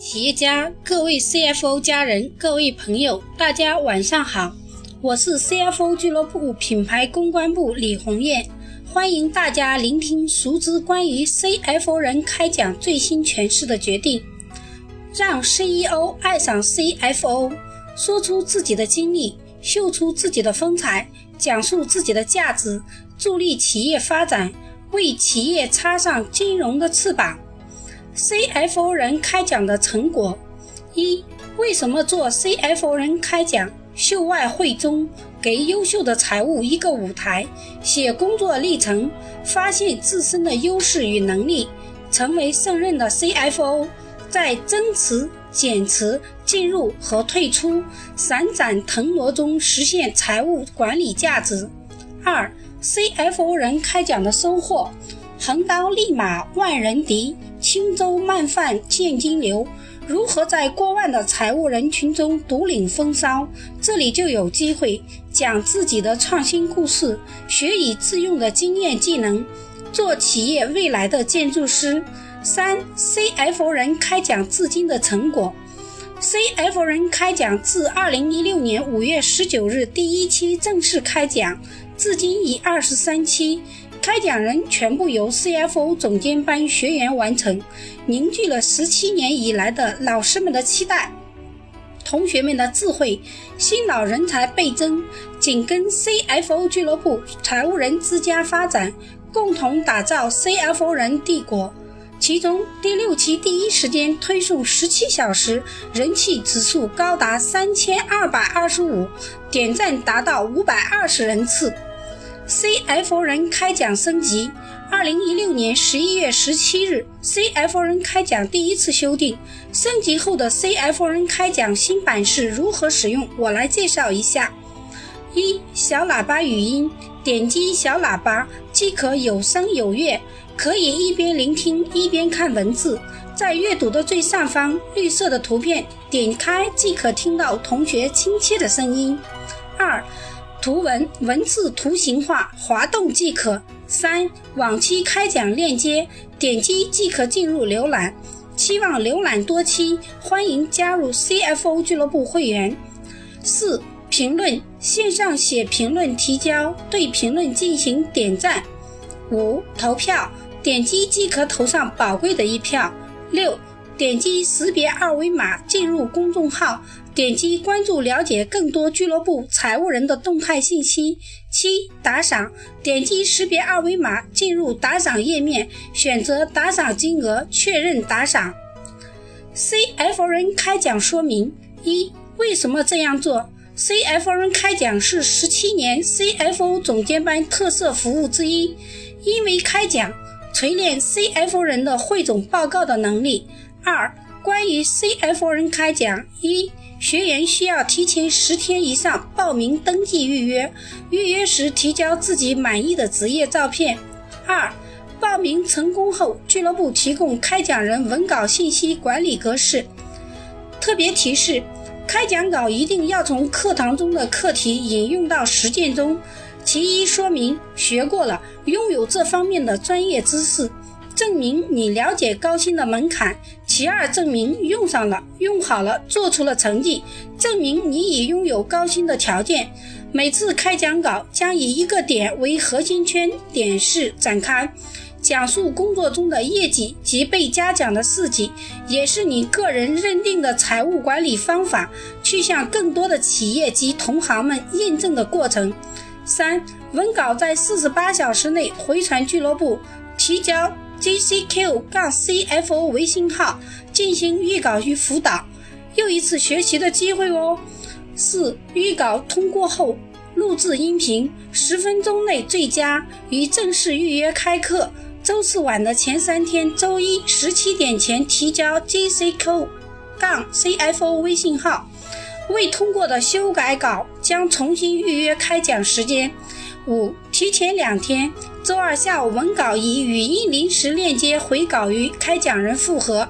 企业家、各位 CFO 家人、各位朋友，大家晚上好，我是 CFO 俱乐部品牌公关部李红艳，欢迎大家聆听熟知关于 CFO 人开讲最新诠释的决定，让 CEO 爱上 CFO，说出自己的经历，秀出自己的风采，讲述自己的价值，助力企业发展，为企业插上金融的翅膀。CFO 人开讲的成果：一、为什么做 CFO 人开讲？秀外慧中，给优秀的财务一个舞台，写工作历程，发现自身的优势与能力，成为胜任的 CFO，在增持、减持、进入和退出、闪展腾挪中实现财务管理价值。二、CFO 人开讲的收获：横刀立马万人敌。轻舟慢泛见金流，如何在过万的财务人群中独领风骚？这里就有机会讲自己的创新故事，学以致用的经验技能，做企业未来的建筑师。三 CF 人开讲至今的成果，CF 人开讲自二零一六年五月十九日第一期正式开讲，至今已二十三期。开讲人全部由 CFO 总监班学员完成，凝聚了十七年以来的老师们的期待，同学们的智慧，新老人才倍增，紧跟 CFO 俱乐部、财务人之家发展，共同打造 CFO 人帝国。其中第六期第一时间推送十七小时，人气指数高达三千二百二十五，点赞达到五百二十人次。CFO 人开讲升级。二零一六年十一月十七日，CFO 人开讲第一次修订升级后的 CFO 人开讲新版式如何使用？我来介绍一下：一、小喇叭语音，点击小喇叭即可有声有乐，可以一边聆听一边看文字。在阅读的最上方，绿色的图片点开即可听到同学亲切的声音。二、图文文字图形化，滑动即可。三往期开讲链接，点击即可进入浏览。期望浏览多期，欢迎加入 CFO 俱乐部会员。四评论线上写评论提交，对评论进行点赞。五投票，点击即可投上宝贵的一票。六点击识别二维码进入公众号。点击关注，了解更多俱乐部财务人的动态信息。七打赏，点击识别二维码进入打赏页面，选择打赏金额，确认打赏。CFO 人开讲说明：一、为什么这样做？CFO 人开讲是十七年 CFO 总监班特色服务之一，因为开讲锤炼 CFO 人的汇总报告的能力。二、关于 CFN 开讲：一。学员需要提前十天以上报名登记预约，预约时提交自己满意的职业照片。二、报名成功后，俱乐部提供开讲人文稿信息管理格式。特别提示：开讲稿一定要从课堂中的课题引用到实践中。其一，说明学过了，拥有这方面的专业知识。证明你了解高薪的门槛。其二，证明用上了、用好了、做出了成绩，证明你已拥有高薪的条件。每次开讲稿将以一个点为核心圈点式展开，讲述工作中的业绩及被嘉奖的事迹，也是你个人认定的财务管理方法，去向更多的企业及同行们验证的过程。三，文稿在四十八小时内回传俱乐部，提交。GCQ- 杠 CFO 微信号进行预稿与辅导，又一次学习的机会哦。四、预稿通过后，录制音频，十分钟内最佳，于正式预约开课周四晚的前三天，周一十七点前提交 GCQ- 杠 CFO 微信号。未通过的修改稿将重新预约开讲时间。五、提前两天。周二下午，文稿以语音临时链接回稿与开讲人复核，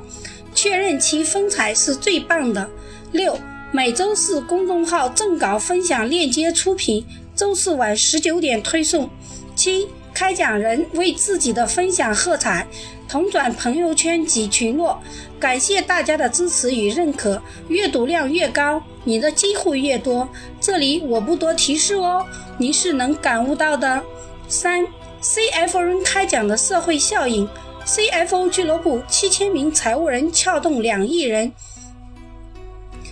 确认其风采是最棒的。六，每周四公众号正稿分享链接出品，周四晚十九点推送。七，开讲人为自己的分享喝彩，同转朋友圈及群落。感谢大家的支持与认可，阅读量越高，你的机会越多。这里我不多提示哦，您是能感悟到的。三，CFO 人开讲的社会效应，CFO 俱乐部七千名财务人撬动两亿人，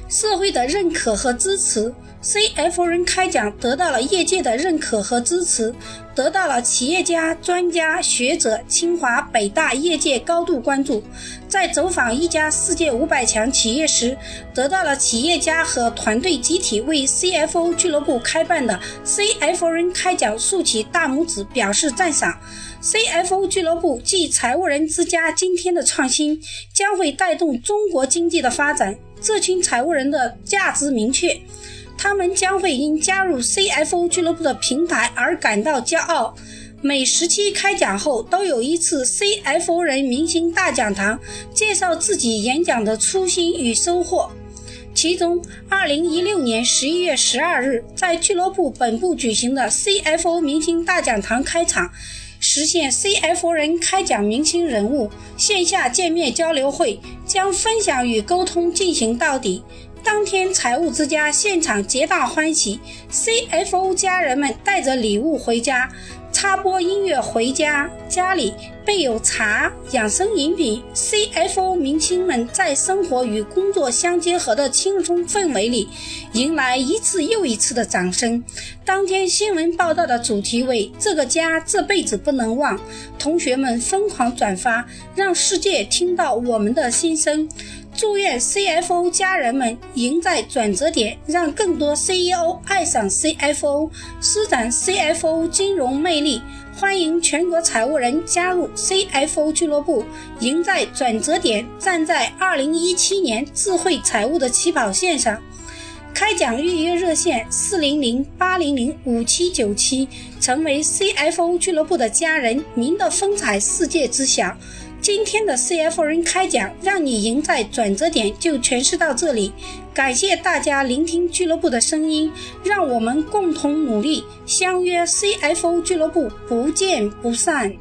社会的认可和支持。CFO 人开讲得到了业界的认可和支持，得到了企业家、专家学者、清华、北大业界高度关注。在走访一家世界五百强企业时，得到了企业家和团队集体为 CFO 俱乐部开办的 CFO 人开讲竖起大拇指，表示赞赏。CFO 俱乐部即财务人之家今天的创新，将会带动中国经济的发展。这群财务人的价值明确。他们将会因加入 CFO 俱乐部的平台而感到骄傲。每十期开讲后都有一次 CFO 人明星大讲堂，介绍自己演讲的初心与收获。其中，2016年11月12日在俱乐部本部举行的 CFO 明星大讲堂开场，实现 CFO 人开讲明星人物线下见面交流会，将分享与沟通进行到底。当天财务之家现场皆大欢喜，CFO 家人们带着礼物回家，插播音乐回家，家里备有茶、养生饮品。CFO 明星们在生活与工作相结合的轻松氛围里，迎来一次又一次的掌声。当天新闻报道的主题为“这个家这辈子不能忘”，同学们疯狂转发，让世界听到我们的心声。祝愿 CFO 家人们赢在转折点，让更多 CEO 爱上 CFO，施展 CFO 金融魅力。欢迎全国财务人加入 CFO 俱乐部，赢在转折点，站在2017年智慧财务的起跑线上。开讲预约热线：四零零八零零五七九七。成为 CFO 俱乐部的家人，您的风采世界知晓。今天的 CFO 人开讲，让你赢在转折点，就诠释到这里。感谢大家聆听俱乐部的声音，让我们共同努力，相约 CFO 俱乐部，不见不散。